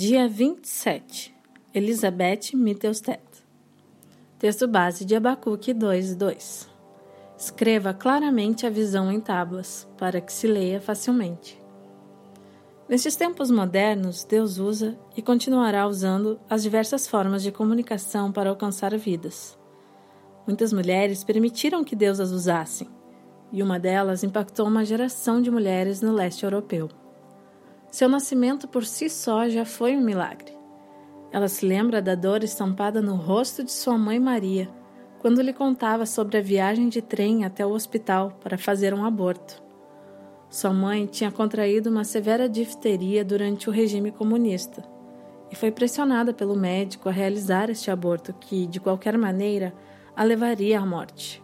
Dia 27. Elizabeth Mittelstadt. Texto base de Abacuque 2:2. Escreva claramente a visão em tábuas, para que se leia facilmente. Nestes tempos modernos, Deus usa e continuará usando as diversas formas de comunicação para alcançar vidas. Muitas mulheres permitiram que Deus as usasse, e uma delas impactou uma geração de mulheres no leste europeu. Seu nascimento por si só já foi um milagre. Ela se lembra da dor estampada no rosto de sua mãe Maria, quando lhe contava sobre a viagem de trem até o hospital para fazer um aborto. Sua mãe tinha contraído uma severa difteria durante o regime comunista e foi pressionada pelo médico a realizar este aborto que, de qualquer maneira, a levaria à morte.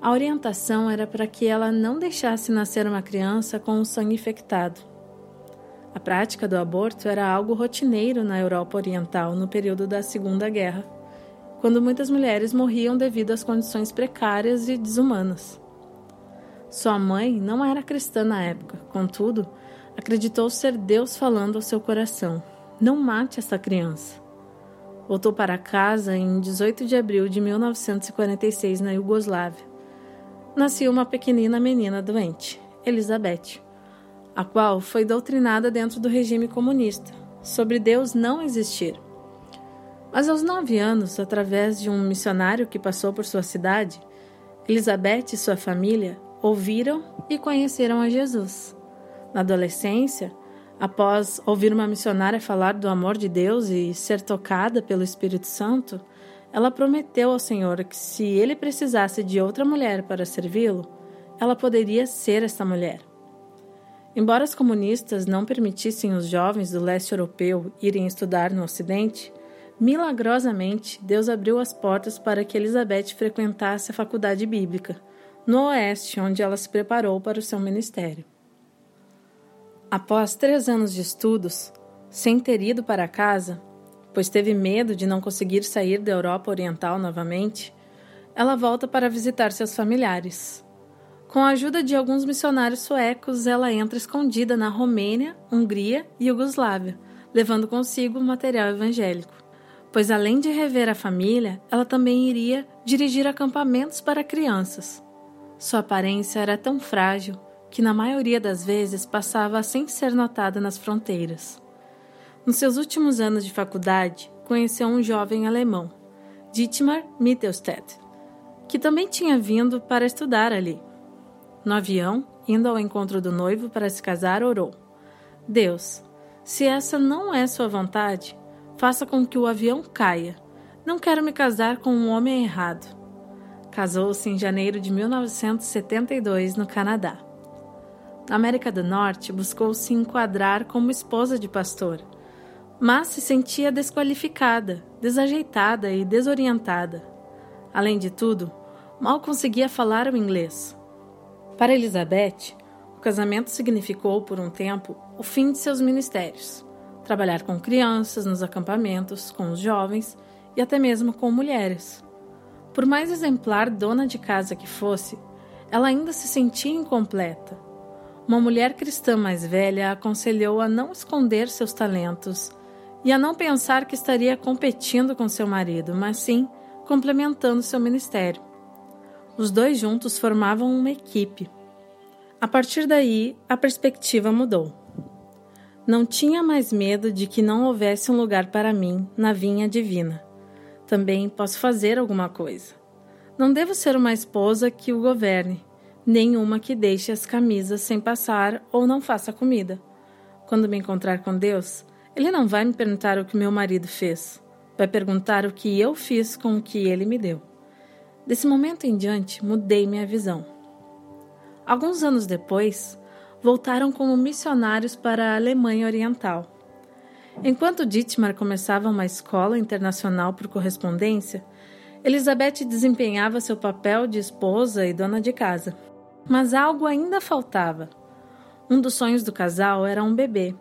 A orientação era para que ela não deixasse nascer uma criança com o sangue infectado. A prática do aborto era algo rotineiro na Europa Oriental no período da Segunda Guerra, quando muitas mulheres morriam devido às condições precárias e desumanas. Sua mãe não era cristã na época, contudo, acreditou ser Deus falando ao seu coração: Não mate essa criança. Voltou para casa em 18 de abril de 1946 na Iugoslávia. Nasceu uma pequenina menina doente, Elizabeth a qual foi doutrinada dentro do regime comunista, sobre Deus não existir. Mas aos nove anos, através de um missionário que passou por sua cidade, Elizabeth e sua família ouviram e conheceram a Jesus. Na adolescência, após ouvir uma missionária falar do amor de Deus e ser tocada pelo Espírito Santo, ela prometeu ao Senhor que se ele precisasse de outra mulher para servi-lo, ela poderia ser essa mulher. Embora os comunistas não permitissem os jovens do leste europeu irem estudar no Ocidente, milagrosamente Deus abriu as portas para que Elizabeth frequentasse a faculdade bíblica, no Oeste, onde ela se preparou para o seu ministério. Após três anos de estudos, sem ter ido para casa, pois teve medo de não conseguir sair da Europa Oriental novamente, ela volta para visitar seus familiares. Com a ajuda de alguns missionários suecos, ela entra escondida na Romênia, Hungria e Iugoslávia, levando consigo material evangélico. Pois além de rever a família, ela também iria dirigir acampamentos para crianças. Sua aparência era tão frágil que, na maioria das vezes, passava sem ser notada nas fronteiras. Nos seus últimos anos de faculdade, conheceu um jovem alemão, Dietmar Mittelstadt, que também tinha vindo para estudar ali. No avião, indo ao encontro do noivo para se casar, orou: Deus, se essa não é sua vontade, faça com que o avião caia. Não quero me casar com um homem errado. Casou-se em janeiro de 1972 no Canadá. Na América do Norte, buscou se enquadrar como esposa de pastor, mas se sentia desqualificada, desajeitada e desorientada. Além de tudo, mal conseguia falar o inglês. Para Elizabeth, o casamento significou, por um tempo, o fim de seus ministérios. Trabalhar com crianças nos acampamentos, com os jovens e até mesmo com mulheres. Por mais exemplar dona de casa que fosse, ela ainda se sentia incompleta. Uma mulher cristã mais velha aconselhou a não esconder seus talentos e a não pensar que estaria competindo com seu marido, mas sim complementando seu ministério. Os dois juntos formavam uma equipe. A partir daí, a perspectiva mudou. Não tinha mais medo de que não houvesse um lugar para mim na vinha divina. Também posso fazer alguma coisa. Não devo ser uma esposa que o governe, nem uma que deixe as camisas sem passar ou não faça comida. Quando me encontrar com Deus, Ele não vai me perguntar o que meu marido fez, vai perguntar o que eu fiz com o que ele me deu. Desse momento em diante, mudei minha visão. Alguns anos depois, voltaram como missionários para a Alemanha Oriental. Enquanto Dietmar começava uma escola internacional por correspondência, Elizabeth desempenhava seu papel de esposa e dona de casa. Mas algo ainda faltava. Um dos sonhos do casal era um bebê.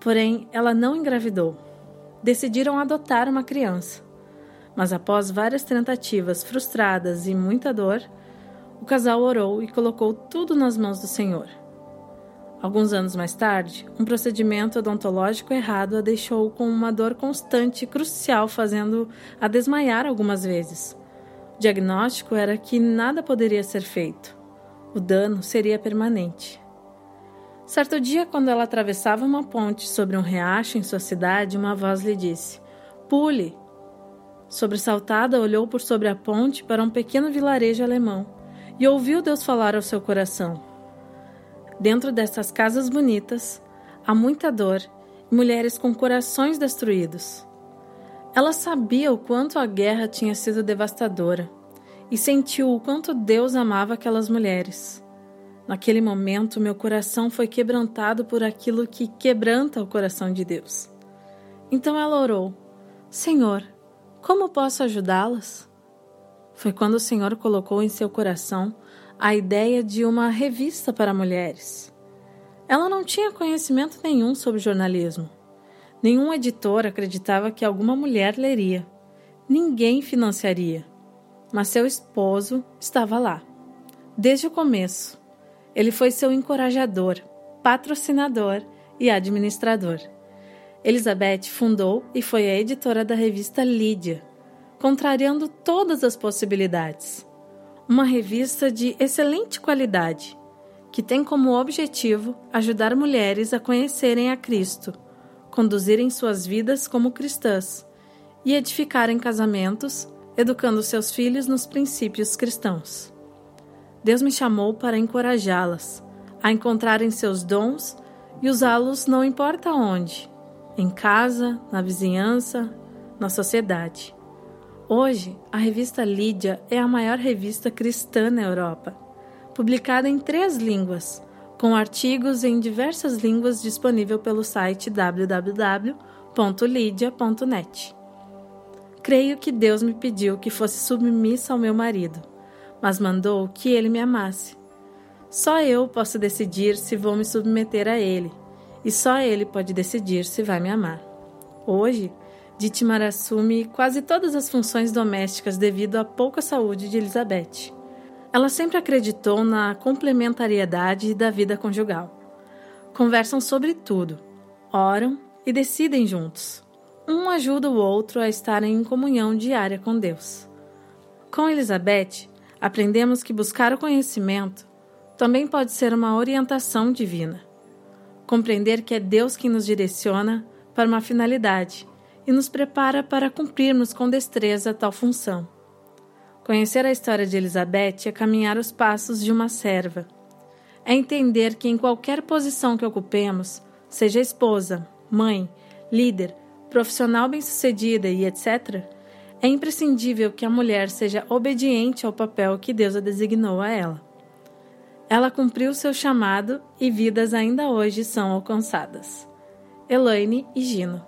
Porém, ela não engravidou. Decidiram adotar uma criança mas após várias tentativas frustradas e muita dor, o casal orou e colocou tudo nas mãos do Senhor. Alguns anos mais tarde, um procedimento odontológico errado a deixou com uma dor constante e crucial, fazendo a desmaiar algumas vezes. O diagnóstico era que nada poderia ser feito. O dano seria permanente. Certo dia, quando ela atravessava uma ponte sobre um riacho em sua cidade, uma voz lhe disse: Pule! Sobressaltada, olhou por sobre a ponte para um pequeno vilarejo alemão e ouviu Deus falar ao seu coração. Dentro dessas casas bonitas, há muita dor e mulheres com corações destruídos. Ela sabia o quanto a guerra tinha sido devastadora e sentiu o quanto Deus amava aquelas mulheres. Naquele momento, meu coração foi quebrantado por aquilo que quebranta o coração de Deus. Então ela orou: Senhor, como posso ajudá-las? Foi quando o Senhor colocou em seu coração a ideia de uma revista para mulheres. Ela não tinha conhecimento nenhum sobre jornalismo. Nenhum editor acreditava que alguma mulher leria. Ninguém financiaria. Mas seu esposo estava lá. Desde o começo, ele foi seu encorajador, patrocinador e administrador. Elizabeth fundou e foi a editora da revista Lídia, contrariando todas as possibilidades. Uma revista de excelente qualidade, que tem como objetivo ajudar mulheres a conhecerem a Cristo, conduzirem suas vidas como cristãs e edificarem casamentos, educando seus filhos nos princípios cristãos. Deus me chamou para encorajá-las a encontrarem seus dons e usá-los não importa onde em casa, na vizinhança, na sociedade. Hoje, a revista Lídia é a maior revista cristã na Europa, publicada em três línguas, com artigos em diversas línguas disponível pelo site www.lidia.net. Creio que Deus me pediu que fosse submissa ao meu marido mas mandou que ele me amasse. Só eu posso decidir se vou me submeter a ele, e só ele pode decidir se vai me amar. Hoje, Ditmar assume quase todas as funções domésticas devido à pouca saúde de Elizabeth. Ela sempre acreditou na complementariedade da vida conjugal. Conversam sobre tudo, oram e decidem juntos. Um ajuda o outro a estarem em comunhão diária com Deus. Com Elizabeth, aprendemos que buscar o conhecimento também pode ser uma orientação divina. Compreender que é Deus quem nos direciona para uma finalidade e nos prepara para cumprirmos com destreza tal função. Conhecer a história de Elizabeth é caminhar os passos de uma serva. É entender que em qualquer posição que ocupemos, seja esposa, mãe, líder, profissional bem-sucedida e etc., é imprescindível que a mulher seja obediente ao papel que Deus a designou a ela. Ela cumpriu seu chamado e vidas ainda hoje são alcançadas. Elaine e Gino